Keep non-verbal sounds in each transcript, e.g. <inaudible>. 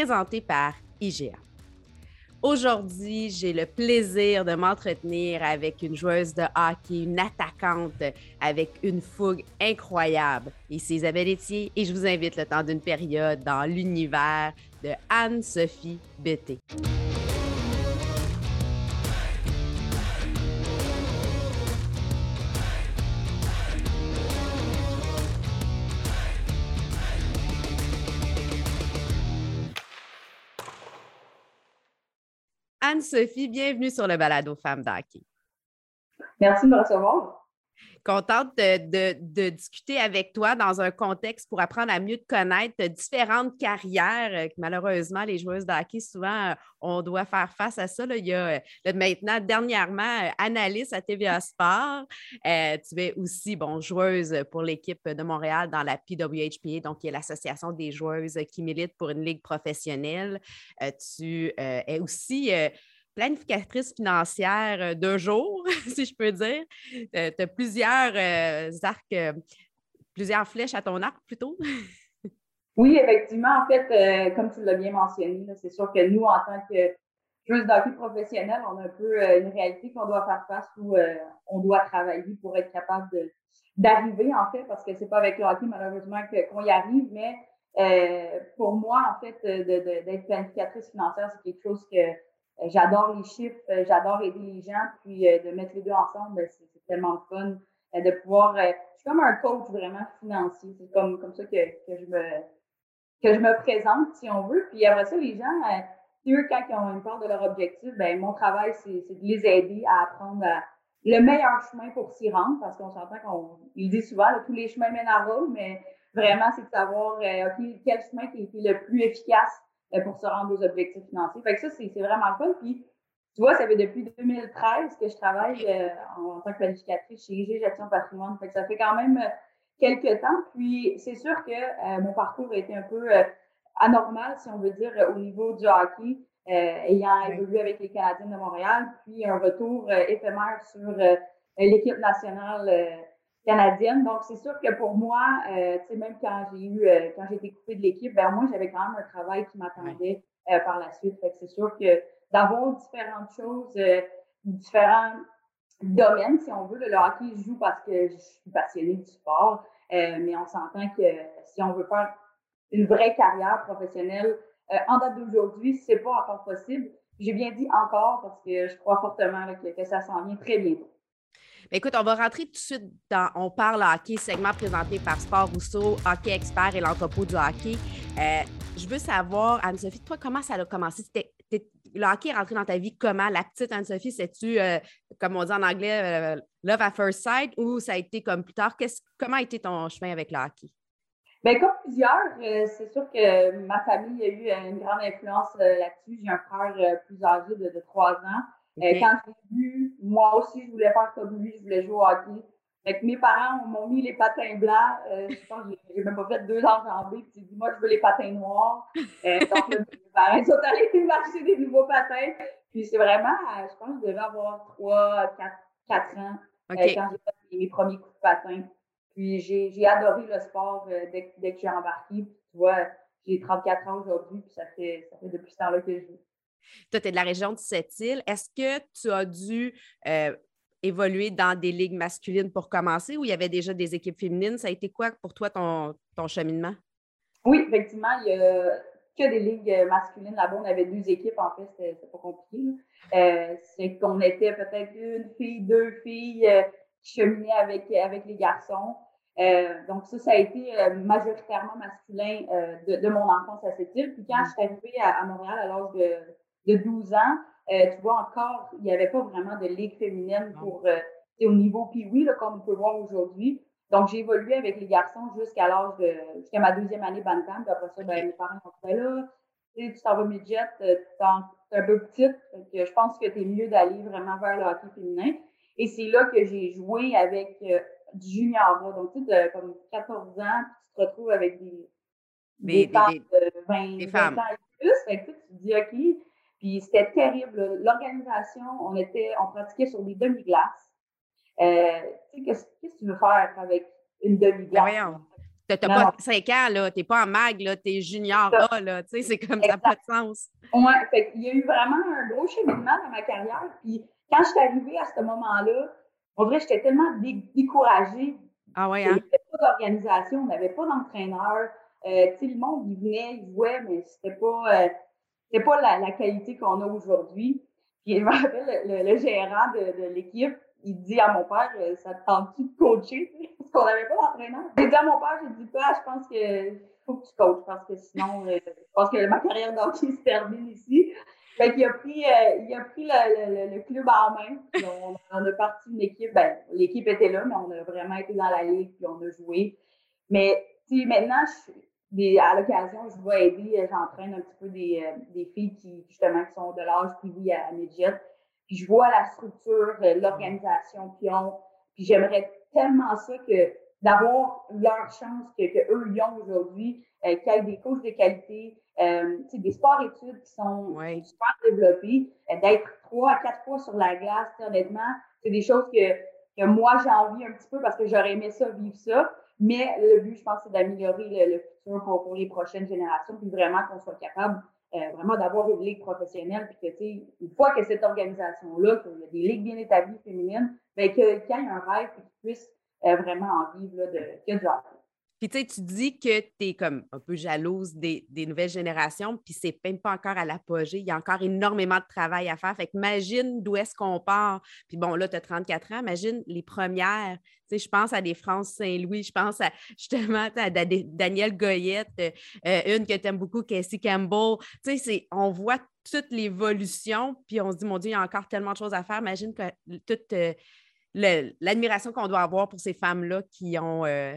présenté par IGA. Aujourd'hui, j'ai le plaisir de m'entretenir avec une joueuse de hockey, une attaquante avec une fougue incroyable. Ici Isabelle Etier et je vous invite le temps d'une période dans l'univers de Anne-Sophie Bété. Anne-Sophie, bienvenue sur le balado Femmes d'Hockey. Merci de me recevoir. Contente de, discuter avec toi dans un contexte pour apprendre à mieux te connaître différentes carrières euh, malheureusement, les joueuses d'hockey, souvent, euh, on doit faire face à ça. Il y a euh, maintenant, dernièrement, analyste à TVA Sport. tu es aussi bon, joueuse pour l'équipe de Montréal dans la PWHPA, donc qui est l'association des joueuses qui militent pour une ligue professionnelle. tu es aussi planificatrice financière euh, de jour, <laughs> si je peux dire. Euh, tu as plusieurs euh, arcs, plusieurs flèches à ton arc plutôt. oui, effectivement. En fait, comme tu l'as bien mentionné, c'est sûr que nous, en tant que joueurs d'hockey professionnels, on a un peu une réalité qu'on doit faire face où on doit travailler pour être capable d'arriver, en fait, parce que c'est pas avec le hockey, malheureusement, qu'on y arrive, mais pour moi, en fait, d'être planificatrice financière, c'est quelque chose que j'adore les chiffres, euh, j'adore aider les gens, puis euh, de mettre les deux ensemble, ben, c'est tellement le fun de pouvoir. je suis comme un coach vraiment financier. C'est comme, comme ça que, que, je me que je me présente, si on veut. Puis après ça, les gens, eux, quand ils ont une part de leur objectif, ben mon travail, c'est de les aider à apprendre le meilleur chemin pour s'y rendre, parce qu'on s'entend qu'on il dit souvent, tous les chemins mènent à Rome, mais vraiment, c'est de savoir OK, quel chemin qui est le plus efficace euh, pour se rendre aux objectifs financiers. Fait que ça, c'est vraiment cool. Puis, tu vois, ça fait depuis 2013 que je travaille euh, en, tant que planificatrice chez IG Gestion Patrimoine. Fait que ça fait quand même euh, quelques temps. Puis, c'est sûr que mon parcours a été un peu anormal, si on veut dire, au niveau du hockey, ayant évolué avec les Canadiens de Montréal, puis un retour éphémère sur l'équipe nationale canadienne. Donc, c'est sûr que pour moi, euh, tu sais, même quand j'ai eu, euh, quand j'ai été coupée de l'équipe, ben moi, j'avais quand même un travail qui m'attendait euh, par la suite. Fait que c'est sûr que d'avoir différentes choses, différents domaines, si on veut, le hockey, je joue parce que je suis passionnée du sport, mais on s'entend que si on veut faire une vraie carrière professionnelle en date d'aujourd'hui, c'est pas encore possible. J'ai bien dit encore parce que je crois fortement que, que ça s'en vient très bientôt. Écoute, on va rentrer tout de suite dans On parle hockey, segment présenté par Sport Rousseau, Hockey Expert et l'entrepôt du hockey. Euh, je veux savoir, Anne-Sophie, toi, comment ça a commencé? le hockey est rentré dans ta vie comment? La petite Anne-Sophie, c'est-tu, euh, comme on dit en anglais, euh, love at first sight ou ça a été comme plus tard? comment a été ton chemin avec le hockey? Bien, comme plusieurs, c'est sûr que ma famille a eu une grande influence là-dessus. J'ai un frère plus âgé de, de 3 ans. Euh, quand j'ai vu, moi aussi, je voulais faire comme lui, je voulais jouer au hockey. Fait mes parents m'ont mis les patins blancs. Euh, je pense que j'ai même pas fait deux enjambées. Puis j'ai dit, moi, je veux les patins noirs. Euh, donc, mes parents sont allés <laughs> m'acheter des nouveaux patins. Puis c'est vraiment, je pense que je devais avoir trois, quatre, quatre ans quand j'ai fait mes premiers coups de patin. Puis j'ai adoré le sport dès, dès, que j'ai embarqué. Puis, tu vois, j'ai 34 ans aujourd'hui, puis ça fait, ça fait depuis ce temps-là que je joue. Toi, tu es de la région de Sept-Îles. Est-ce que tu as dû euh, évoluer dans des ligues masculines pour commencer ou il y avait déjà des équipes féminines? Ça a été quoi pour toi ton, ton cheminement? Oui, effectivement, il y a que des ligues masculines. Là-bas, on avait deux équipes, en fait, c'était pas compliqué. Euh, c'est qu'on était peut-être une fille, deux filles euh, qui cheminaient avec, avec les garçons. donc, ça, ça a été majoritairement masculin de, mon enfance à cette île. Puis quand mm. je suis arrivée à, à Montréal à l'âge de de 12 ans, euh, tu vois encore, il n'y avait pas vraiment de ligue féminine pour euh, au niveau puis oui, comme on peut voir aujourd'hui. Donc, j'ai évolué avec les garçons jusqu'à l'âge de jusqu'à ma deuxième année Bantam. Puis après ça, ben, mes parents ont dit là, tu t'en vas midget, euh, tu es un peu petite. Donc, je pense que tu es mieux d'aller vraiment vers le hockey féminin. Et c'est là que j'ai joué avec du junior. Donc, tu sais, comme 14 ans, tu te retrouves avec des, des, des, femmes de 20, ans et plus. Fait que, tu te dis, OK, puis c'était terrible. L'organisation, on était, on pratiquait sur des demi-glaces. Euh, tu sais, qu'est-ce que tu veux faire avec une demi-glace? Tu n'as pas 5 ans, là. Tu n'es pas en mag, là. Tu es junior A, là. Tu sais, c'est comme ça n'a pas de sens. Oui, il y a eu vraiment un gros cheminement dans ma carrière. Puis quand je suis arrivée à ce moment-là, en vrai, j'étais tellement découragée. Ah ouais, hein? Il n'y avait pas d'organisation, on n'avait pas d'entraîneur. Euh, tu sais, le monde, il venait, il jouait, mais c'était pas, euh, pas la, qualité qu'on a aujourd'hui. Puis je me rappelle, le, gérant de, l'équipe, il dit à mon père, euh, ça te tente-tu de coacher? <laughs> Parce qu'on n'avait pas d'entraîneur. J'ai dit à mon père, j'ai dit, pas, je pense que faut que tu coaches parce que sinon, je pense que ma carrière d'hockey se termine ici. Fait qu'il a pris, euh, il a pris le, club en main. on, on, a parti une équipe. Ben, l'équipe était là, mais on a vraiment été dans la ligue, puis on a joué. Mais, tu maintenant, des, à l'occasion, je vais aider, euh, j'entraîne un petit peu des, euh, des, filles qui, justement, qui sont de l'âge puis oui à, à Puis je vois la structure, l'organisation qu'ils ont. Puis j'aimerais tellement ça que d'avoir leur chance que, que eux y ont aujourd'hui, euh, qu'il y ait des coachs de qualité, euh, des sports-études qui sont super développés, euh, d'être trois à quatre fois sur la glace, honnêtement, c'est des choses que, que moi j'ai envie un petit peu parce que j'aurais aimé ça, vivre ça. Mais le but, je pense, c'est d'améliorer le, futur pour, pour, les prochaines générations, puis vraiment qu'on soit capable euh, vraiment d'avoir une ligue professionnelle, puis que, tu sais, une fois que cette organisation-là, qu'il y a des ligues bien établies féminines, bien, qu'il y ait un rêve, puis qu'ils puissent euh, vraiment en vivre, là, de, a du puis tu sais, tu dis que tu es comme un peu jalouse des, nouvelles générations, puis c'est même pas encore à l'apogée. Il y a encore énormément de travail à faire. Fait que imagine d'où est-ce qu'on part. Puis bon, là, tu as 34 ans, imagine les premières. Tu sais, je pense à des France Saint-Louis, je pense à <laughs> justement à Danielle Goyette, euh, une que tu aimes beaucoup, Casey Campbell. Tu sais, on voit toute l'évolution, puis on se dit, mon Dieu, il y a encore tellement de choses à faire. Imagine que toute. Euh, l'admiration qu'on doit avoir pour ces femmes-là qui ont euh,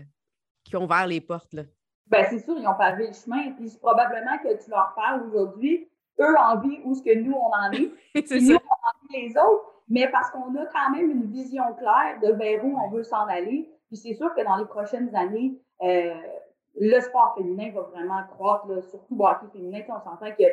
qui ont ouvert les portes? Là? Bien, c'est sûr, ils ont pavé le chemin. Puis probablement que tu leur parles aujourd'hui, eux en vie où ce que nous, on en est. <laughs> c'est nous, on en les autres. Mais parce qu'on a quand même une vision claire de vers où on veut s'en aller. Puis c'est sûr que dans les prochaines années, euh, le sport féminin va vraiment croître, là, surtout le hockey féminin. On s'entend qu'il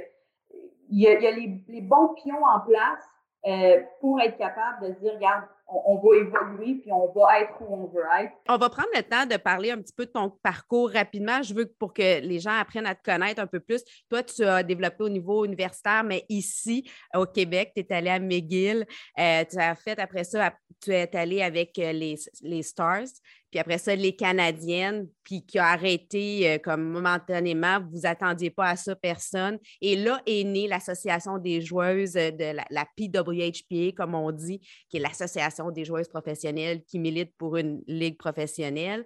y a, y a les, les, bons pions en place euh, pour être capable de dire, regarde, on, va évoluer puis on va être où on veut être. On va prendre le temps de parler un petit peu de ton parcours rapidement. Je veux pour que les gens apprennent à te connaître un peu plus. Toi, tu as développé au niveau universitaire, mais ici, au Québec, tu es allé à McGill. Euh, tu as fait après ça, tu es allé avec euh, les, les Stars puis après ça, les Canadiennes, puis qui a arrêté euh, comme momentanément, vous attendiez pas à ça, personne. Et là est née l'Association des joueuses de la, la, PWHPA, comme on dit, qui est l'Association des joueuses professionnelles qui milite pour une ligue professionnelle.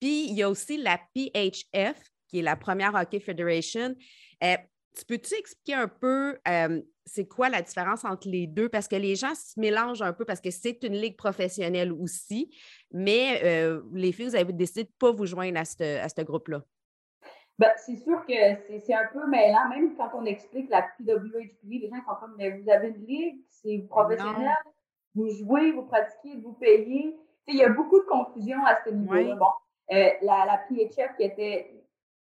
Puis il y a aussi la PHF, qui est la première Hockey Federation. Euh, tu peux-tu expliquer un peu euh, c'est quoi la différence entre les deux? Parce que les gens se mélangent un peu parce que c'est une ligue professionnelle aussi, mais euh, les filles, vous avez décidé de ne pas vous joindre à ce groupe-là. Ben, c'est sûr que c'est un peu mêlant, même quand on explique la PWHP, les gens sont comme, mais vous avez une ligue, c'est professionnel, vous jouez, vous pratiquez, vous payez. Il y a beaucoup de confusion à ce niveau-là. Bon, euh, la, la PHF qui était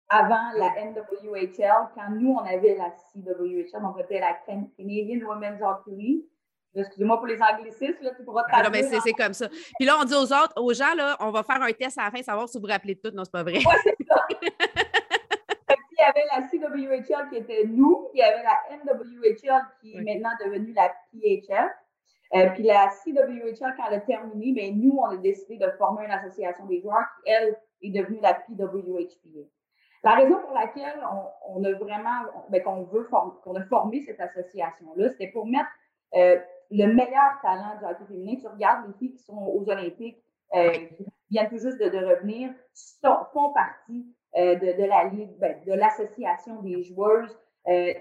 avant la NWHL, quand nous, on avait la CWHL, on était la Canadian Women's Hockey League. Excusez-moi pour les anglicismes, là, tu pourras ah, Non, mais c'est comme ça. Puis là, on dit aux autres, aux gens, là, on va faire un test à la fin, savoir si vous vous rappelez de tout. Non, c'est pas vrai. Oui, c'est ça. <laughs> il y avait la CWHL qui était nous, puis il y avait la NWHL qui est maintenant devenue la PHL. Euh, puis la CWHL, quand elle a terminé, bien, nous, on a décidé de former une association des joueurs qui, elle, est devenue la PWHPA. La raison pour laquelle on, a vraiment, ben, qu'on veut qu'on a formé cette association-là, c'était pour mettre euh, le meilleur talent du hockey féminin. Tu regardes les filles qui sont aux Olympiques, euh, qui viennent tout juste de, revenir, font partie euh, de, la ligue, ben, de l'association des joueuses.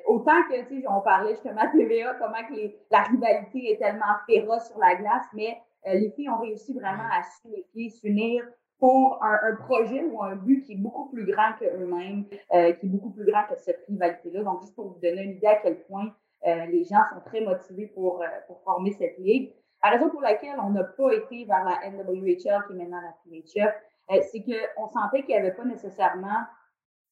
Autant que, tu sais, on parlait justement à TVA, comment que la rivalité est tellement féroce sur la glace, mais les filles ont réussi vraiment à s'unifier, s'unir, pour un, projet ou un but qui est beaucoup plus grand qu'eux-mêmes, euh, qui est beaucoup plus grand que cette rivalité-là. Donc, juste pour vous donner une idée à quel point euh, les gens sont très motivés pour, euh, pour former cette ligue. La raison pour laquelle on n'a pas été vers la NWHL, qui est maintenant la PHF, c'est qu'on sentait qu'il n'y avait pas nécessairement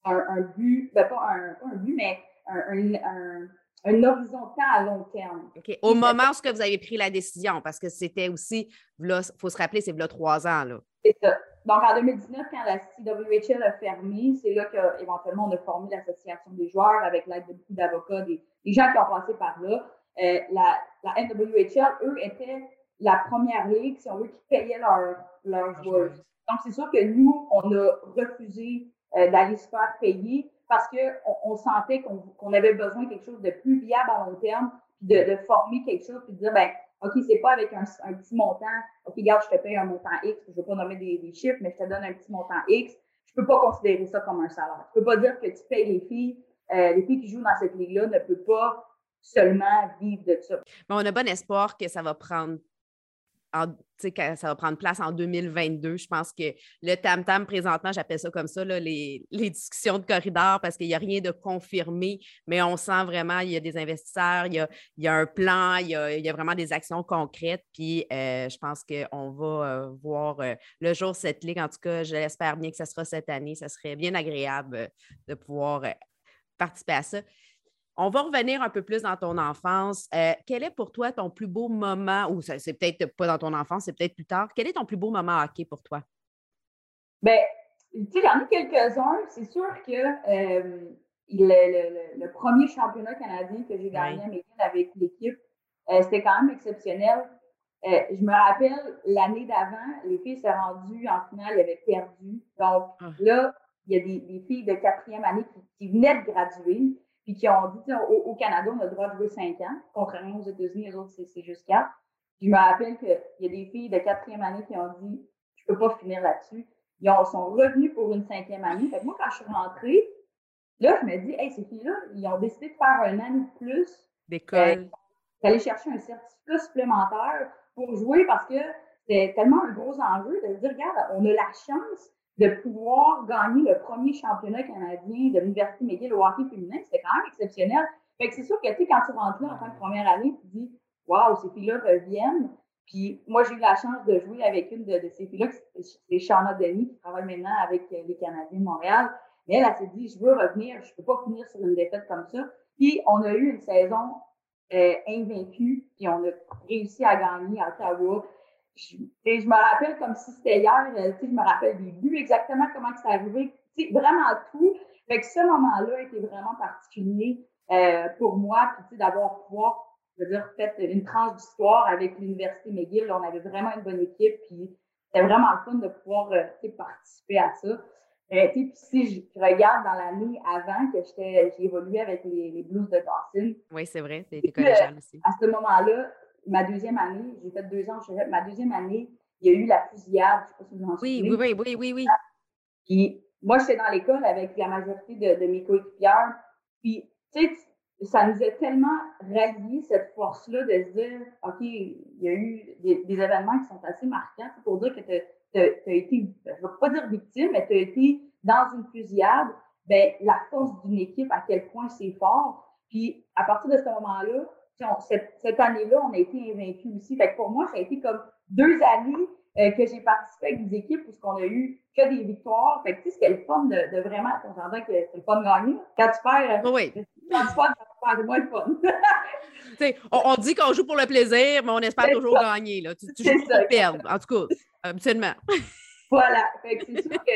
un, un but, ben pas, un, pas un but, mais un, un, un horizon à long terme. Au moment où vous avez pris la décision, parce que c'était aussi, il faut se rappeler, c'est là trois ans. Là. C'est ça. Donc, en 2019, quand la CWHL a fermé, c'est là qu'éventuellement, on a formé l'association des joueurs avec l'aide de beaucoup d'avocats, des, gens qui ont passé par là. Euh, la, la, NWHL, eux, étaient la première ligue, si on veut, qui payait leurs joueurs. Donc, c'est sûr que nous, on a refusé euh, d'aller se faire payer parce qu'on on sentait qu'on avait besoin de quelque chose de plus viable à long terme, puis de, de former quelque chose, puis de dire, ben OK, c'est pas avec un, petit montant. OK, regarde, je te paye un montant X, je ne veux pas nommer des, chiffres, mais je te donne un petit montant X. Je peux pas considérer ça comme un salaire. Je peux pas dire que tu payes les filles. Euh, les filles qui jouent dans cette ligue-là ne peuvent pas seulement vivre de ça. Mais on a bon espoir que ça va prendre ça va prendre place en 2022. Je pense que le tam-tam présentement, j'appelle ça comme ça, les, discussions de corridor, parce qu'il n'y a rien de confirmé, mais on sent vraiment il y a des investisseurs, il y a, un plan, il y a, vraiment des actions concrètes. Puis euh, je pense qu'on va euh, voir euh, le jour cette ligue. En tout cas, je l'espère bien que ce sera cette année. Ça serait bien agréable de pouvoir participer à ça. On va revenir un peu plus dans ton enfance. Euh, quel est pour toi ton plus beau moment, ou c'est peut-être pas dans ton enfance, c'est peut-être plus tard. Quel est ton plus beau moment hockey pour toi? Bien, tu sais, j'en ai quelques-uns. C'est sûr que euh, le, premier championnat canadien que j'ai gagné avec l'équipe, euh, c'était quand même exceptionnel. je me rappelle l'année d'avant, les filles s'est rendues en finale, elles avaient perdu. Donc ah. là, il y a des, filles de quatrième année qui venaient de graduer puis qui ont dit, au, Canada, on a le droit de jouer 5 ans, contrairement aux États-Unis, les autres, c'est juste 4. Je me rappelle qu'il y a des filles de quatrième année qui ont dit, je peux pas finir là-dessus. Ils sont revenus pour une cinquième année. Fait moi, quand je suis rentrée, là, je me dis, hey, ces filles-là, ils ont décidé de faire un an de plus. D'école. Euh, d'aller chercher un certificat supplémentaire pour jouer parce que c'est tellement un gros enjeu de se dire, regarde, on a la chance de pouvoir gagner le premier championnat canadien de l'Université McGill au hockey féminin, c'était quand même exceptionnel. Fait que c'est sûr que, tu sais, quand tu rentres là en tant que première année, tu dis, waouh, ces filles-là reviennent. Puis moi, j'ai eu la chance de jouer avec une de, ces filles-là, c'est Shauna Denis, qui travaille maintenant avec euh, les Canadiens de Montréal. Mais elle, elle s'est dit, je veux revenir, je peux pas finir sur une défaite comme ça. Puis on a eu une saison euh, invaincue, puis on a réussi à gagner à Ottawa je, je me rappelle comme si c'était hier, euh, je me rappelle des buts, exactement comment c'est arrivé, vraiment tout. Fait que ce moment-là était vraiment particulier euh, pour moi, puis d'avoir pouvoir, je veux dire, fait une tranche d'histoire avec l'Université McGill. on avait vraiment une bonne équipe, puis c'était vraiment le fun de pouvoir euh, participer à ça. Euh, puis si je regarde dans l'année avant que j'ai évolué avec les, les Blues de Dawson. Oui, c'est vrai, c'était collégial aussi. À ce moment-là, ma deuxième année, j'ai fait deux ans ma deuxième année, il y a eu la fusillade, je ne sais pas si vous en oui, oui, oui, oui, oui, oui. Puis moi, j'étais dans l'école avec la majorité de, mes coéquipières. Puis, tu sais, ça nous a tellement rallié cette force-là de se dire, OK, il y a eu des, événements qui sont assez marquants pour dire que tu as, été, je ne veux pas dire victime, mais tu as été dans une fusillade. Ben, la force d'une équipe, à quel point c'est fort. Puis, à partir de ce moment-là, cette, année-là, on a été invaincus aussi. Fait que pour moi, ça a été comme deux années euh, que j'ai participé avec des équipes où on a eu que des victoires. Fait que, tu sais, c'était le fun de, de vraiment, on s'entend que c'est le fun de gagner. Quand tu perds, euh, oui. quand tu perds, c'est moins le fun. <laughs> on, on, dit qu'on joue pour le plaisir, mais on espère toujours gagner. Là. Tu, tu joues pour perdre, en tout cas, absolument. <laughs> voilà. Fait que c'est sûr que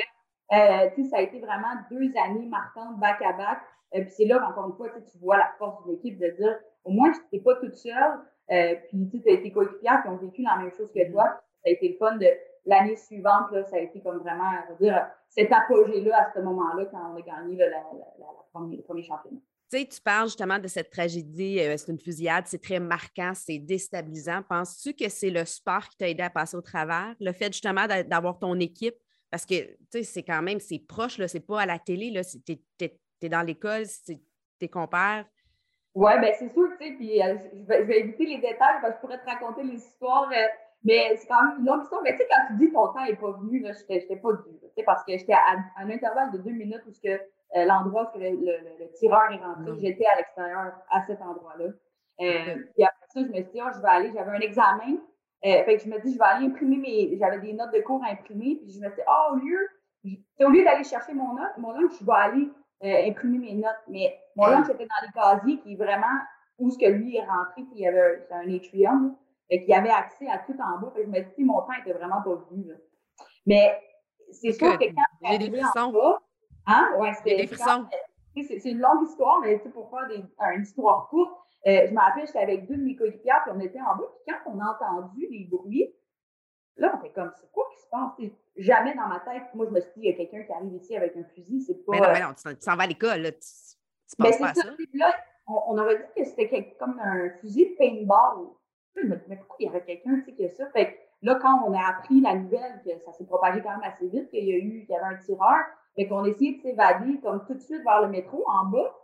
euh, ça a été vraiment deux années marquantes back-à-back. Et puis c'est là, encore une fois, tu vois la force de l'équipe de dire au moins, tu n'es pas toute seule. Euh, puis, tu as été coéquipières qui ont vécu la même chose que toi. Ça a été le fun de l'année suivante. Là, ça a été comme vraiment, je dire, cet apogée-là à ce moment-là quand on a gagné la, le premier championnat. Tu sais, tu parles justement de cette tragédie, euh, c'est une fusillade, c'est très marquant, c'est déstabilisant. Penses-tu que c'est le sport qui t'a aidé à passer au travers? Le fait justement d'avoir ton équipe, parce que tu sais, c'est quand même, c'est proche, c'est pas à la télé, tu es, dans l'école, c'est tes compères, oui, ben c'est sûr, tu sais, puis euh, je, vais, je, vais, éviter les détails parce que je pourrais te raconter les histoires, euh, mais c'est quand même une longue histoire. Mais tu sais, quand tu dis ton temps n'est pas venu, là, j'étais pas dû, tu sais, parce que j'étais à, un intervalle de deux minutes où que euh, l'endroit où le, le, tireur est rentré, j'étais à l'extérieur à cet endroit-là. Euh, puis après ça, je me suis dit, oh, je vais aller, j'avais un examen, fait que je me dis, je vais aller imprimer mes, j'avais des notes de cours à imprimer, puis je me suis dit, oh, au lieu, au lieu d'aller chercher mon note, mon note, je vais aller euh, imprimer mes notes. Mais mon lunch était dans les casiers qui est vraiment où ce que lui est rentré, puis il y avait un, atrium, et qu'il avait accès à tout en bas. je me dis, mon temps était vraiment pas venu. Mais c'est sûr que quand j'ai des frissons. hein? Ouais, c'est des frissons. C'est une longue histoire, mais pour faire des, une histoire courte, euh, je me rappelle, j'étais avec deux de mes coéquipières, puis on était en bas, puis quand on a entendu les bruits, là, on était comme, c'est quoi qui se passe? jamais dans ma tête, moi, je me suis dit, il y a quelqu'un qui arrive ici avec un fusil, c'est pas. Mais non, mais non, tu s'en vas à l'école, là. Tu, tu penses pas à ça. Là, on, on, aurait dit que c'était comme un fusil de paintball. Je me disais, mais pourquoi il y aurait quelqu'un qui a ça? Fait que là, quand on a appris la nouvelle, que ça s'est propagé quand même assez vite, qu'il y a eu, qu'il y avait un tireur, fait qu'on essayé de s'évader comme tout de suite vers le métro en bas,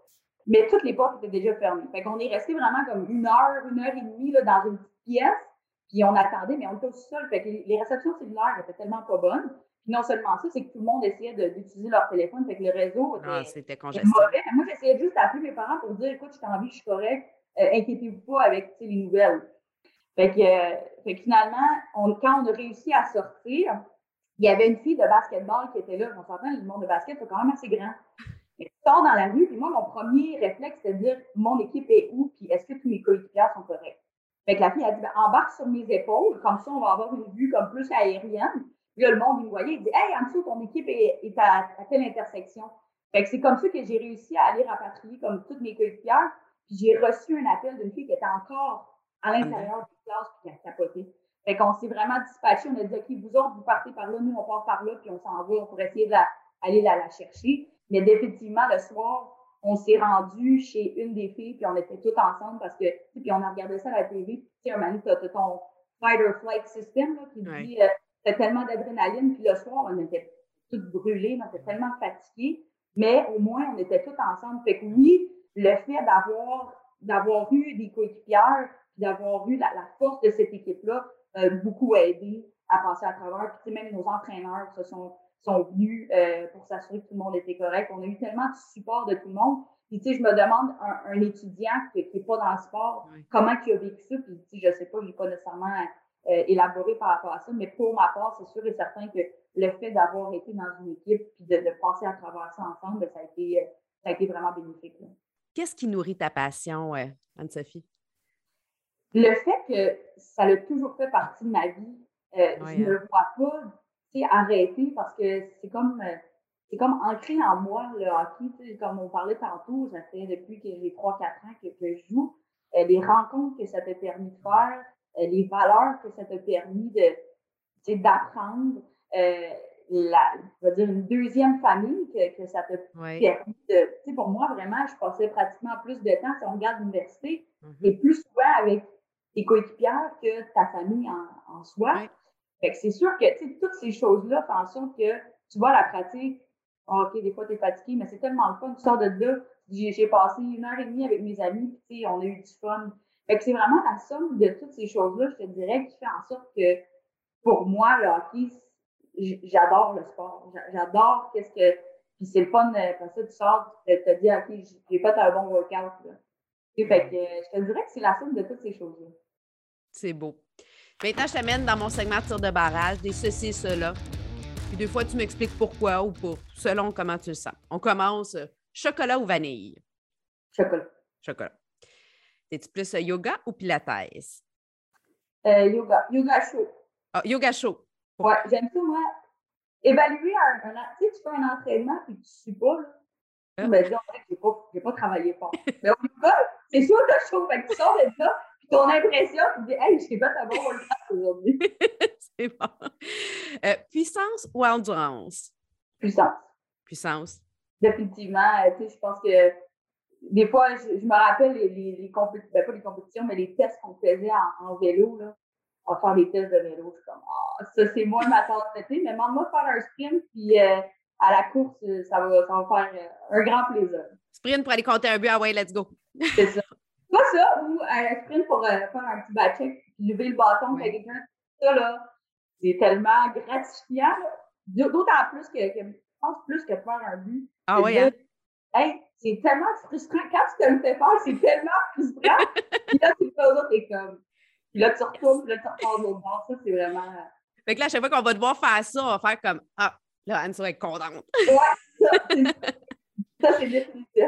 mais toutes les portes étaient déjà fermées. Fait qu'on est resté vraiment comme une heure, une heure et demie là, dans une petite pièce, puis on attendait, mais on était aussi seul. Fait que les réceptions cellulaires étaient tellement pas bonnes. Puis non seulement ça, c'est que tout le monde essayait d'utiliser leur téléphone, fait que le réseau était, ah, c'était mauvais. Moi, j'essayais juste d'appeler mes parents pour dire, écoute, je suis en vie, je suis correct, euh, inquiétez-vous pas avec les nouvelles. Fait que, euh, fait que finalement, on, quand on a réussi à sortir, il y avait une fille de basketball qui était là. On s'entend, le monde de basket, c'est quand même assez grand. Mais tu sors dans la rue, puis moi, mon premier réflexe, c'est de dire mon équipe est où, puis est-ce que tous mes coéquipiers sont corrects? Fait que la fille a dit ben, embarque sur mes épaules, comme ça, on va avoir une vue comme plus aérienne. Puis là, le monde, il me voyait, il dit Hey, en dessous, ton équipe est, à, telle intersection. Fait que c'est comme ça que j'ai réussi à aller rapatrier comme toutes mes coéquipières. Puis j'ai reçu un appel d'une fille qui était encore à l'intérieur du classe, puis qui a capoté. Fait qu'on s'est vraiment dispatché. On a dit, OK, vous autres, vous partez par là, nous, on part par là, puis on s'en va pour essayer d'aller la, la, chercher. Mais définitivement, le soir, on s'est rendu chez une des filles, puis on était toutes ensemble parce que, puis on a regardé ça à la télé, tu sais, un moment, tu as, ton fight or flight system, là, qui dit, euh, t'as tellement d'adrénaline, puis le soir, on était toutes brûlées, on était tellement fatiguées, mais au moins, on était toutes ensemble. Fait que oui, le fait d'avoir d'avoir eu des coéquipières, d'avoir eu la, la, force de cette équipe-là, euh, beaucoup aidé à passer à travers. Puis, même nos entraîneurs se sont, sont venus euh, pour s'assurer que tout le monde était correct. On a eu tellement de support de tout le monde. Puis, tu sais, je me demande, un, un étudiant qui n'est pas dans le sport, comment il a vécu ça? Puis, tu sais, je sais pas, je n'ai pas nécessairement euh, élaboré par rapport à ça, mais pour ma part, c'est sûr et certain que le fait d'avoir été dans une équipe puis de, de, passer à travers ça ensemble, ça a été, ça a été vraiment bénéfique. Qu'est-ce qui nourrit ta passion, Anne-Sophie? le fait que ça a toujours fait partie de ma vie, euh, je ne hein. le vois pas arrêter parce que c'est comme euh, c'est comme ancré en moi le hockey. Comme on parlait tantôt, ça fait depuis que j'ai 3-4 ans que, je joue. Euh, les rencontres que ça t'a permis de faire, les valeurs que ça t'a permis de d'apprendre. la, je dire, une deuxième famille que, que ça t'a permis de. Tu sais, pour moi, vraiment, je passais pratiquement plus de temps, si on regarde l'université, mm-hmm. et plus souvent avec tes coéquipières que ta famille en, soi. Fait que c'est sûr que toutes ces choses-là font en sorte que tu vois la pratique. Ah, OK, des fois, tu es fatigué, mais c'est tellement le fun. Tu sors de là, j'ai passé une heure et demie avec mes amis, puis on a eu du fun. Fait que c'est vraiment la somme de toutes ces choses-là, je te dirais, qui fait en sorte que pour moi, le hockey, j'adore le sport. J'adore qu'est-ce que. Puis c'est le fun, quand ça, tu sors, tu te dis, OK, j'ai fait un bon workout. Là. Fait que je te dirais que c'est la somme de toutes ces choses-là. C'est beau. Maintenant, je t'amène dans mon segment de tir de barrage, des ceci, cela. Puis des fois, tu m'expliques pourquoi ou pour, selon comment tu le sens. On commence euh, chocolat ou vanille? Chocolat. Chocolat. Es-tu plus euh, yoga ou pilates? Euh, yoga. Yoga chaud. Ah, yoga chaud. Ouais, j'aime ça, moi. Évaluer un, un, tu sais, tu fais un entraînement puis tu ne suis pas, là. Me dis, que j'ai pas, pas travaillé fort. <laughs> Mais au yoga, c'est sûr que je chaud. Fait que tu sors de ça, ton impression, tu dis, hey, j'ai pas ta bon aujourd'hui. <laughs> c'est bon. Euh, puissance ou endurance? Puissance. Puissance. Définitivement. Euh, tu sais, je pense que des fois, je, me rappelle les, les, les compétitions, ben, pas les compétitions, mais les tests qu'on faisait en, vélo, là. On va faire des tests de vélo. Je suis comme, ah, ça, c'est moi ma tasse de mais demande-moi faire un sprint, puis euh, à la course, ça va, ça va faire un grand plaisir. Sprint pour aller compter un but, ah ouais, let's go. C'est ça. Pas ça, ou un sprint pour euh, faire un petit back-check, lever le bâton avec quelqu'un. Ça, là, c'est tellement gratifiant. D'autant plus que, je pense plus que faire un but. Ah oui, hein? Hey, c'est tellement frustrant. Quand tu te le fais faire, c'est tellement frustrant. puis là, tu fais autres, t'es comme. Puis là, tu retournes, puis là, tu repars l'autre bord. Ça, c'est vraiment. Euh, fait que là, à chaque fois qu'on va devoir faire ça, on va faire comme Ah, là, Anne serait contente. ouais, ça, ça c'est définitif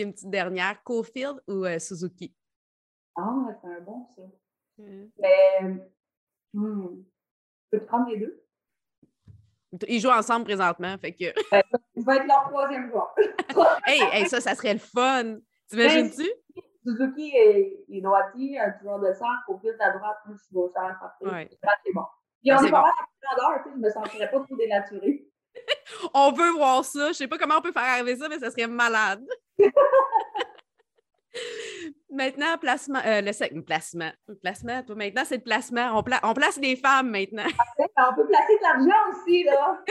une petite dernière, Cofield ou euh, Suzuki? Ah, c'est un bon, ça. Mais, hmm, je peux prendre les deux? Ils jouent ensemble présentement, fait que... Ben, il va être leur troisième joueur. <laughs> hey, ça, ça serait le fun! T'imagines-tu? Suzuki est, est droitier, un joueur de centre, au fil de la droite, suis gauchère, ouais. c'est bon. Puis on est pas mal à grandeur, tu sais, je me sentirais pas trop dénaturée. <laughs> on veut voir ça. Je sais pas comment on peut faire arriver ça, mais ça serait malade. <laughs> maintenant, placement, euh, le placement. Placement, toi, maintenant, c'est le placement. On, on, place les femmes maintenant. on peut placer de l'argent aussi, là.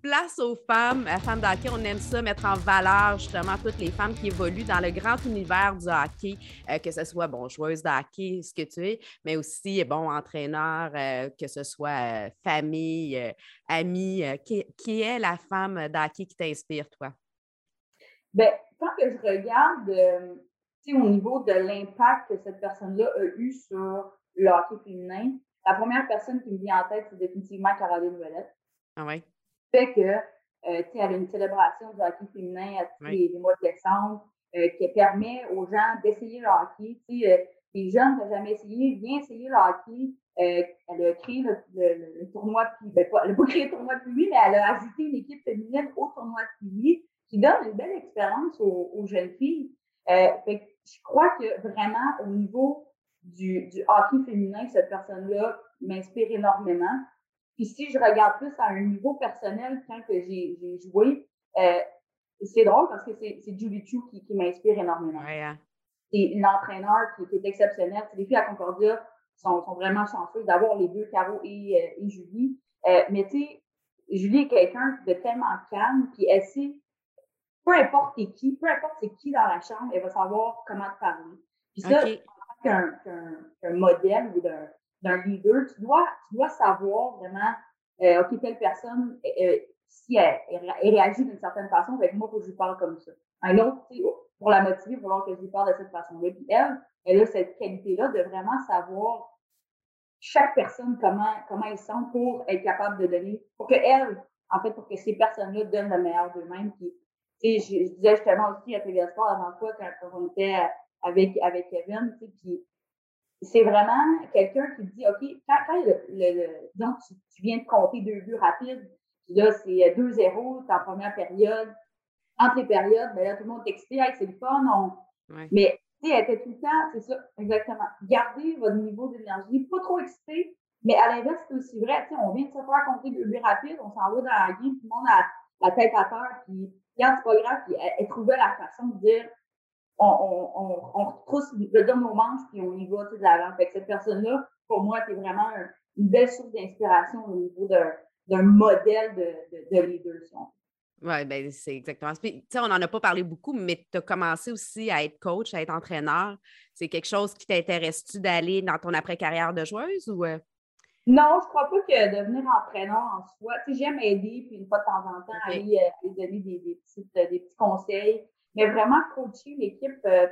Place aux femmes, à femmes de hockey, on aime ça, mettre en valeur justement toutes les femmes qui évoluent dans le grand univers du hockey, euh, que ce soit, bon, joueuse de hockey, ce que tu es, mais aussi, bon, entraîneur, euh, que ce soit euh, famille, amie. Qui, qui, est la femme de hockey qui t'inspire, toi? Bien, quand que je regarde, au niveau de l'impact que cette personne-là a eu sur le hockey féminin, la première personne qui me vient en tête, c'est définitivement Caroline Ouellette. Ah fait que, euh, tu sais, elle a une célébration du hockey féminin à tous les, mois de décembre euh, qui permet aux gens d'essayer le hockey. Tu sais, euh, les jeunes n'ont jamais essayé, viens essayer le hockey. elle a créé le, tournoi de ben, elle n'a pas créé le tournoi de mais elle a ajouté une équipe féminine au tournoi de Piwi qui donne une belle expérience aux, jeunes filles. fait que je crois que vraiment, au niveau du, du hockey féminin, cette personne-là m'inspire énormément. Puis si je regarde plus à un niveau personnel, quand que j'ai joué, euh, c'est drôle parce que c'est Julie Chu qui, qui m'inspire énormément. Hein. C'est une entraîneur qui, qui est exceptionnelle. Les filles à Concordia sont, sont vraiment chanceuses d'avoir les deux, Caro et, euh, et Julie. Euh, mais tu sais, Julie est quelqu'un de tellement calme, puis elle sait, peu importe qui, peu importe c'est qui dans la chambre, elle va savoir comment te parler. Puis ça, okay. qu'un modèle ou d'un leader, tu dois, tu dois savoir vraiment, euh, OK, telle personne, euh, euh si elle, elle, réagit d'une certaine façon, avec moi, il faut que je lui parle comme ça. Un autre, pour la motiver, il falloir que je lui parle de cette façon-là. Puis elle, elle a cette qualité-là de vraiment savoir chaque personne comment, comment elle sent pour être capable de donner, pour que elle, en fait, pour que ces personnes-là donnent le meilleur d'eux-mêmes. Puis, je, je disais justement aussi à TVA Sport avant fois, quand, on était avec, avec Kevin, puis c'est vraiment quelqu'un qui dit, OK, quand, quand le, tu, tu, viens de compter deux buts rapides, puis là, c'est 2-0, c'est en première période. Entre les périodes, ben là, tout le monde t'explique, hey, c'est le fun. On... Mais, tu sais, elle était tout le temps, c'est ça, exactement. Gardez votre niveau d'énergie, pas trop excité, mais à l'inverse, c'est aussi vrai. Tu sais, on vient de se faire compter deux buts rapides, on s'en va dans la game, tout le monde a la tête à terre, puis, c'est pas grave, puis elle, elle trouvait la façon de dire, on, on, on, retrousse, je veux nos manches, puis on y va, de l'avant. Fait que cette personne-là, pour moi, c'est vraiment une belle source d'inspiration au niveau d'un modèle de, de, de Oui, ben c'est exactement. Tu sais, on n'en a pas parlé beaucoup, mais tu as commencé aussi à être coach, à être entraîneur. C'est quelque chose qui t'intéresse-tu d'aller dans ton après-carrière de joueuse ou? Euh? Non, je crois pas que devenir entraîneur en soi. Tu sais, j'aime aider, puis une fois de temps en temps, aller, euh, donner des, des, petites, des petits conseils. Mais vraiment, coacher l'équipe, euh,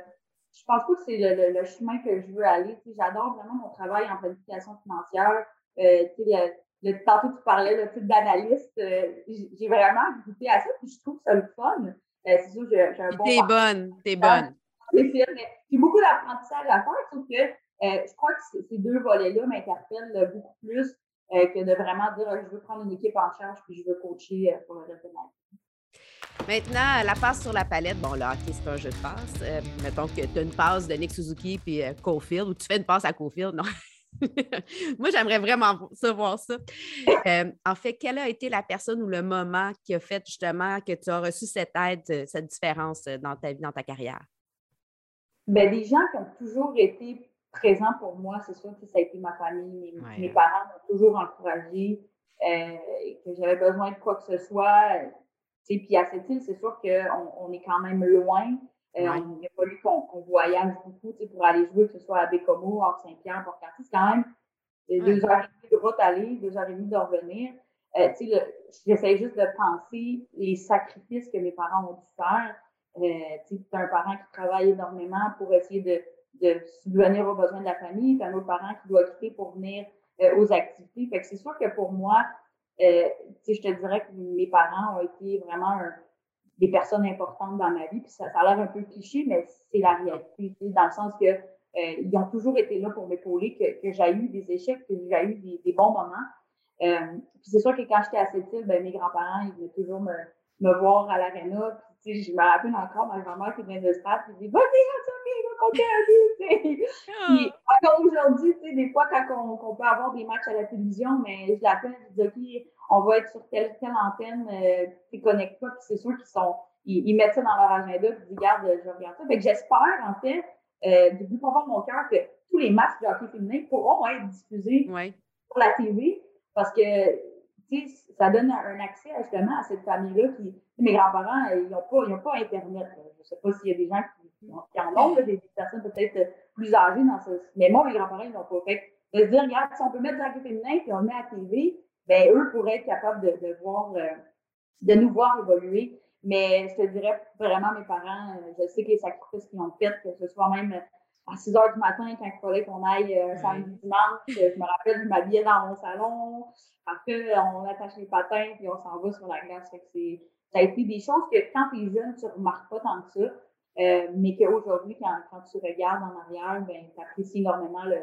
je pense pas que c'est le, le, chemin que je veux aller. J'adore vraiment mon travail en planification financière. Euh, le, le, tantôt, tu parlais le type d'analyste. Euh, j'ai vraiment goûté à ça, puis je trouve ça le fun. Euh, c'est sûr, j'ai un bon. T'es bonne, t'es bonne. J'ai beaucoup d'apprentissage à faire, sauf que euh, je crois que ces deux volets-là m'interpellent beaucoup plus que de vraiment dire je veux prendre une équipe en charge puis je veux coacher pour le reste de ma vie. Maintenant, la passe sur la palette, bon, le hockey, c'est un jeu de passe. Euh, mettons que tu as une passe de Nick Suzuki puis euh, Cofield, ou tu fais une passe à Cofield, non? <laughs> Moi, j'aimerais vraiment savoir ça. Euh, en fait, quelle a été la personne ou le moment qui a fait justement que tu as reçu cette aide, cette différence dans ta vie, dans ta carrière? Bien, des gens qui ont toujours été présents pour moi, c'est sûr que ça a été ma famille. Mes, parents m'ont toujours encouragé. que j'avais besoin de quoi que ce soit, puis à cette île, c'est sûr qu'on on est quand même loin. Euh, il a fallu qu'on voyage beaucoup pour aller jouer, que ce soit à Bécomo, à Saint-Pierre, Port-Cartier. C'est quand même euh, deux heures et demie de route aller, deux heures et demie de revenir. Euh, J'essaie juste de penser les sacrifices que mes parents ont dû faire. Euh, tu un parent qui travaille énormément pour essayer de, de subvenir aux besoins de la famille, puis un autre parent qui doit quitter pour venir euh, aux activités. Fait que c'est sûr que pour moi, euh, je te dirais que mes parents ont été vraiment des personnes importantes dans ma vie. Puis ça, a l'air un peu cliché, mais c'est la réalité. Dans le sens que ils ont toujours été là pour m'épauler, que, que j'ai eu des échecs, que j'ai eu des, bons moments. c'est sûr que quand j'étais à cette île, ben, mes grands-parents, ils venaient toujours me, me voir à l'aréna. Puis, je me rappelle encore ma grand-mère qui venait de stade, qui dit Vas-y, il va compter un but. Puis, encore aujourd'hui, des fois, quand on, on, peut avoir des matchs à la télévision, mais je l'appelle, je dis OK, on va être sur telle, telle antenne, euh, tu connectes pas, puis c'est sûr qu'ils sont. Ils, mettent ça dans leur agenda, puis ils disent Regarde, je regarde ça. Fait que j'espère, en fait, euh, du plus profond de mon cœur, que tous les matchs de hockey féminin pourront être diffusés sur la TV. Parce que ça donne un accès justement à cette famille-là qui, mes grands-parents, ils n'ont pas, ils ont pas Internet. Je ne sais pas s'il y a des gens qui, en ont, des personnes peut-être plus âgées dans ce. Mais moi, mes grands-parents, ils n'ont pas. Fait de se dire, regarde, si on peut mettre du hockey féminin puis on le met à la TV, ben eux pourraient être capables de, de voir, euh, de nous voir évoluer. Mais je te dirais vraiment, mes parents, euh, je sais que les sacrifices qu'ils ont fait, que ce soit même à 6 heures du matin quand il fallait qu'on aille euh, samedi dimanche. Je me rappelle, je m'habillais dans mon salon parce qu'on attache les patins puis on s'en va sur la glace. Fait que ça a été des choses que quand tu es jeune, tu ne remarques pas tant que ça. Euh, mais qu'aujourd'hui, quand, quand tu regardes en arrière, ben, tu apprécies énormément le,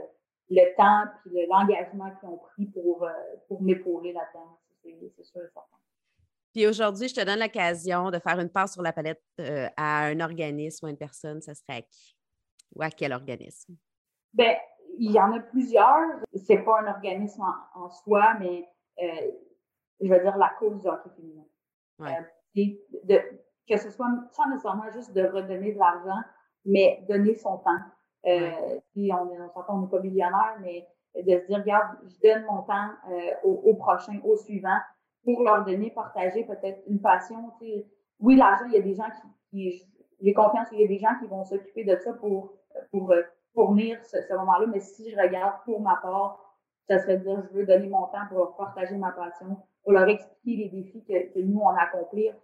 le temps et l'engagement qu'ils ont pris pour, euh, pour m'épauler là-dedans. C'est sûr et certain. Puis aujourd'hui, je te donne l'occasion de faire une passe sur la palette euh, à un organisme ou à une personne, ça serait à qui? ou à quel organisme? Bien, il y en a plusieurs. C'est pas un organisme en, soi, mais je veux dire la cause du hockey féminin. Ouais. Que ce soit sans nécessairement juste de redonner de l'argent, mais donner son temps. Euh, puis on, on n'est pas millionnaire, mais de se dire, regarde, je donne mon temps euh, au, au, prochain, au suivant, pour leur donner, partager peut-être une passion. Oui, l'argent, il y a des gens qui, qui j'ai confiance qu'il y a des gens qui vont s'occuper de ça pour pour euh, fournir ce, moment-là. Mais si je regarde pour ma part, ça serait de dire je veux donner mon temps pour partager ma passion, pour leur expliquer les défis que, nous, on a accomplir.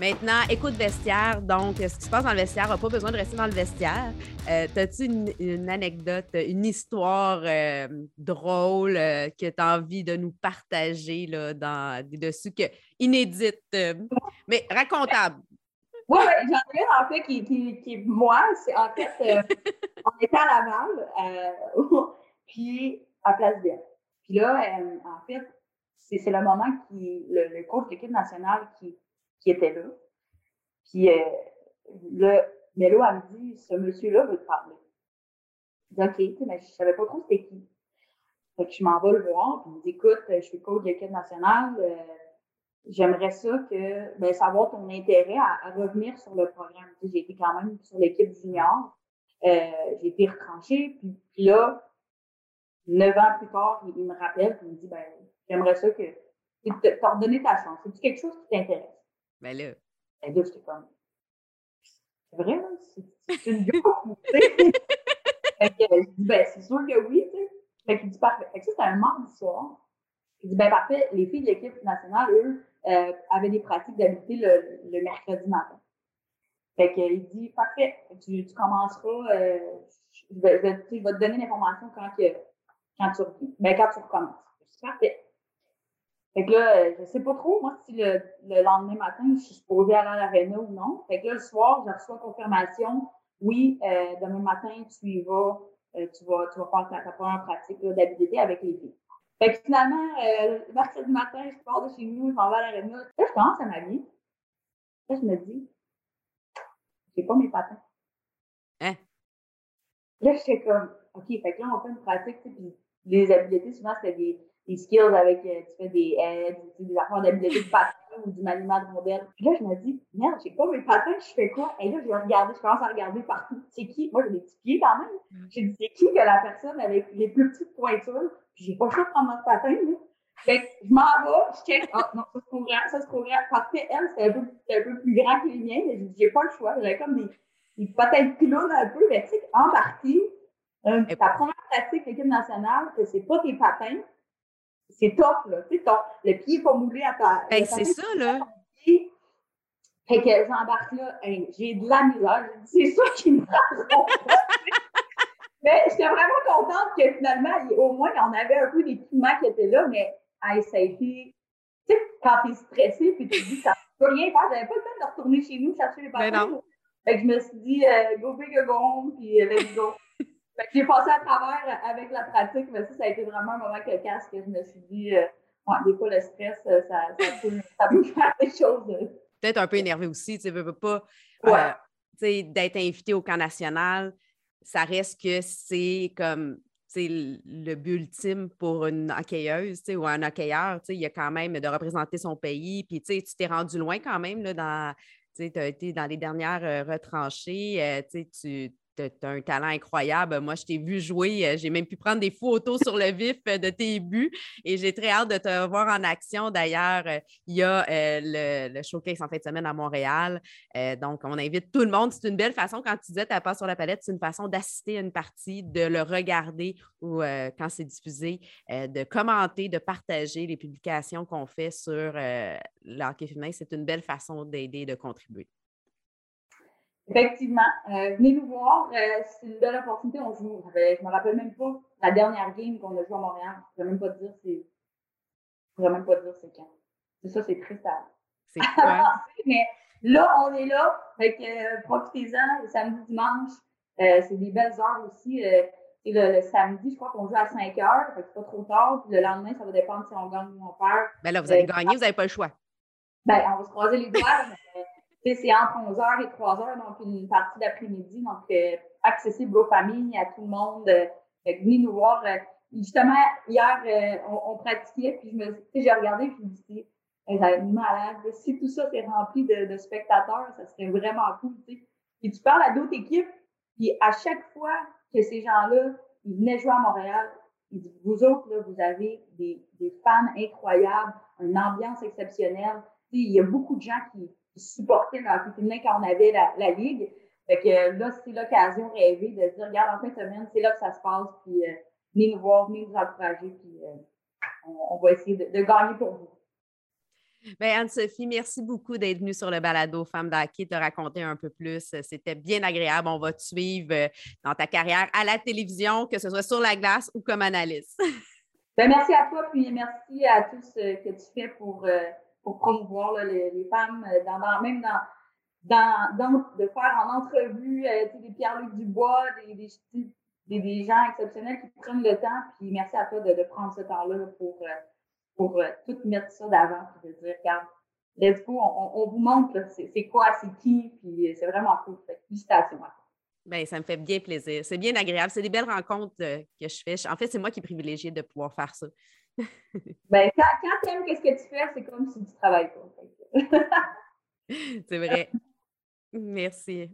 Maintenant, écoute vestiaire. Donc, ce qui se passe dans le vestiaire n'a pas besoin de rester dans le vestiaire. Euh, As-tu une, anecdote, une histoire euh, drôle euh, que tu as envie de nous partager là, dans, dessus, que, inédite, mais racontable? Oui, j'en ai une en fait qui, qui, qui est moi. C'est en fait, <laughs> on était à Laval, <laughs> puis à Place Belle. Puis là, en fait, c'est le moment qui le, le coach de l'équipe nationale qui, qui était là. Puis là, Mélo, elle me dit Ce monsieur-là veut te parler. Je dis OK, mais je savais pas trop c'était qui. Fait que je m'en vais le voir, puis il me dit Écoute, je suis coach de l'équipe nationale j'aimerais ça que, ben, savoir ton intérêt à, revenir sur le programme. j'ai été quand même sur l'équipe junior. Euh, j'ai été retranchée. Puis, là, neuf ans plus tard, il, me rappelle et il me dit, ben, j'aimerais ça que tu redonné ta chance. C'est quelque chose qui t'intéresse. Ben là. Ben là, j'étais comme, c'est vrai, là? C'est une joke, tu sais. <laughs> fait que, je dis, ben, c'est sûr que oui, tu sais. Fait qu'il dit, parfait. Fait que ça, c'était un mardi soir. Il dit, ben, parfait, les filles de l'équipe nationale, eux, euh, avait des pratiques d'habiter le, le, mercredi matin. Fait qu'il dit, parfait, tu, tu commenceras, euh, je, vais, je, vais, te donner l'information quand, que, quand, tu, ben, quand tu recommences. parfait. Fait que là, euh, je sais pas trop, moi, si le, le lendemain matin, je suis supposée aller à l'aréna ou non. Fait que là, le soir, je reçois confirmation. Oui, euh, demain matin, tu y vas, euh, tu vas, tu vas faire ta, ta première pratique d'habilité avec les filles. Fait que finalement, euh, mercredi matin, je pars de chez nous, je m'en vais à l'aréna. Là, je commence à m'habiller. Là, je me dis, j'ai pas mes patins. Hein? Là, je fais comme, OK, fait que là, on fait une pratique, puis les habiletés, souvent, c'était des, des skills avec, euh, tu fais des aides, des affaires d'habileté de patin ou du maniement de rondelle. Puis là, je me dis, merde, j'ai pas mes patins, je fais quoi? Et là, je vais regarder, je commence à regarder partout. C'est qui? Moi, j'ai des petits pieds quand même. Mm. J'ai dit, c'est qui que la personne avec les plus petites pointures? Puis j'ai pas le choix de prendre mon patin, là. Fait que je m'en vais, je check, ah non, ça se trouve grand, ça se trouve grand. Parce elle, c'était un, peu, un peu plus grand que les miens, mais j'ai pas le choix. J'avais comme des, des patins clown un peu, mais tu sais, embarqué. Euh, ta première pratique l'équipe nationale, que c'est pas tes patins, c'est top, là. Tu sais, le pied pas moulé à ta. Ben, c'est ça, là. Fait que j'embarque là, j'ai de la misère. C'est ça qui me <laughs> Mais j'étais vraiment contente que finalement, au moins, on avait un peu des piments qui étaient là, mais hey, ça a été. Tu sais, quand t'es stressé, puis tu te dis, ça ne peut rien faire, j'avais pas le temps de retourner chez nous chercher les patins. Fait que je me suis dit, euh, go big go home, puis let's go. J'ai passé à travers avec la pratique, mais ça, ça a été vraiment un moment que je me suis dit, euh, des fois, le stress, euh, ça, ça, peut, <laughs> faire des choses. Euh. Peut-être un peu énervé aussi, tu ne veux pas d'être invité au camp national. Ça reste que c'est comme le but ultime pour une hockeyuse ou un hockeyeur. Il y a quand même de représenter son pays. Puis tu t'es rendu loin quand même là, dans. Tu as été dans les dernières retranchées. tu tu as un talent incroyable. Moi, je t'ai vu jouer. Euh, j'ai même pu prendre des photos sur le vif euh, de tes buts et j'ai très hâte de te voir en action. D'ailleurs, euh, il y a le, showcase en fin de semaine à Montréal. donc, on invite tout le monde. C'est une belle façon, quand tu disais ta passe sur la palette, c'est une façon d'assister à une partie, de le regarder ou quand c'est diffusé, de commenter, de partager les publications qu'on fait sur le hockey féminin. C'est une belle façon d'aider, de contribuer. Effectivement. Euh, venez nous voir. Euh, c'est une belle opportunité. On joue. Je me rappelle même pas la dernière game qu'on a joué à Montréal. Je ne même pas dire c'est. Je ne même pas dire c'est quand. C'est ça, c'est triste à. C'est <laughs> Mais là, on est là. Fait euh, profitez-en. Le samedi, dimanche. c'est des belles heures aussi. et le, samedi, je crois qu'on joue à 5 heures. Fait que c'est pas trop tard. Puis le lendemain, ça va dépendre si on gagne ou on perd. Ben là, vous allez gagner, vous n'avez pas le choix. Ben, on va se croiser les doigts <laughs> c'est entre 11h et 3h, donc une partie d'après-midi, donc euh, accessible aux familles, à tout le monde. Euh, venez nous voir. Euh, justement, hier, euh, on, on, pratiquait, puis je me j'ai regardé, puis je me dit, hey, ça malade. Si tout ça était rempli de, de, spectateurs, ça serait vraiment cool. sais. Et tu parles à d'autres équipes, puis à chaque fois que ces gens-là, ils venaient jouer à Montréal, ils disent, vous autres, là, vous avez des, des fans incroyables, une ambiance exceptionnelle. il y a beaucoup de gens qui, supporter le hockey féminin quand on avait la, la ligue. Fait que euh, là, c'est l'occasion rêvée de dire, regarde, en fin de semaine, c'est là que ça se passe, puis euh, venez nous voir, venez nous encourager, puis euh, on, va essayer de, gagner pour vous. Bien, Anne-Sophie, merci beaucoup d'être venue sur le balado Femme d'Hockey, te raconter un peu plus. C'était bien agréable. On va te suivre dans ta carrière à la télévision, que ce soit sur la glace ou comme analyste. Bien, merci à toi, puis merci à tous ce que tu fais pour pour promouvoir les, femmes, euh, dans, même dans, de faire en entrevue euh, des Pierre-Luc Dubois, des, des, gens exceptionnels qui prennent le temps. Puis merci à toi de, prendre ce temps-là pour, euh, pour tout mettre ça d'avant, puis de dire, regarde, let's go, on, on vous montre c'est quoi, c'est qui, puis c'est vraiment cool. Félicitations à toi. Bien, ça me fait bien plaisir. C'est bien agréable. C'est des belles rencontres que je fais. En fait, c'est moi qui est privilégiée de pouvoir faire ça. <laughs> ben, quand, quand tu aimes ce que tu fais, c'est comme si tu travailles pas. c'est vrai. Merci.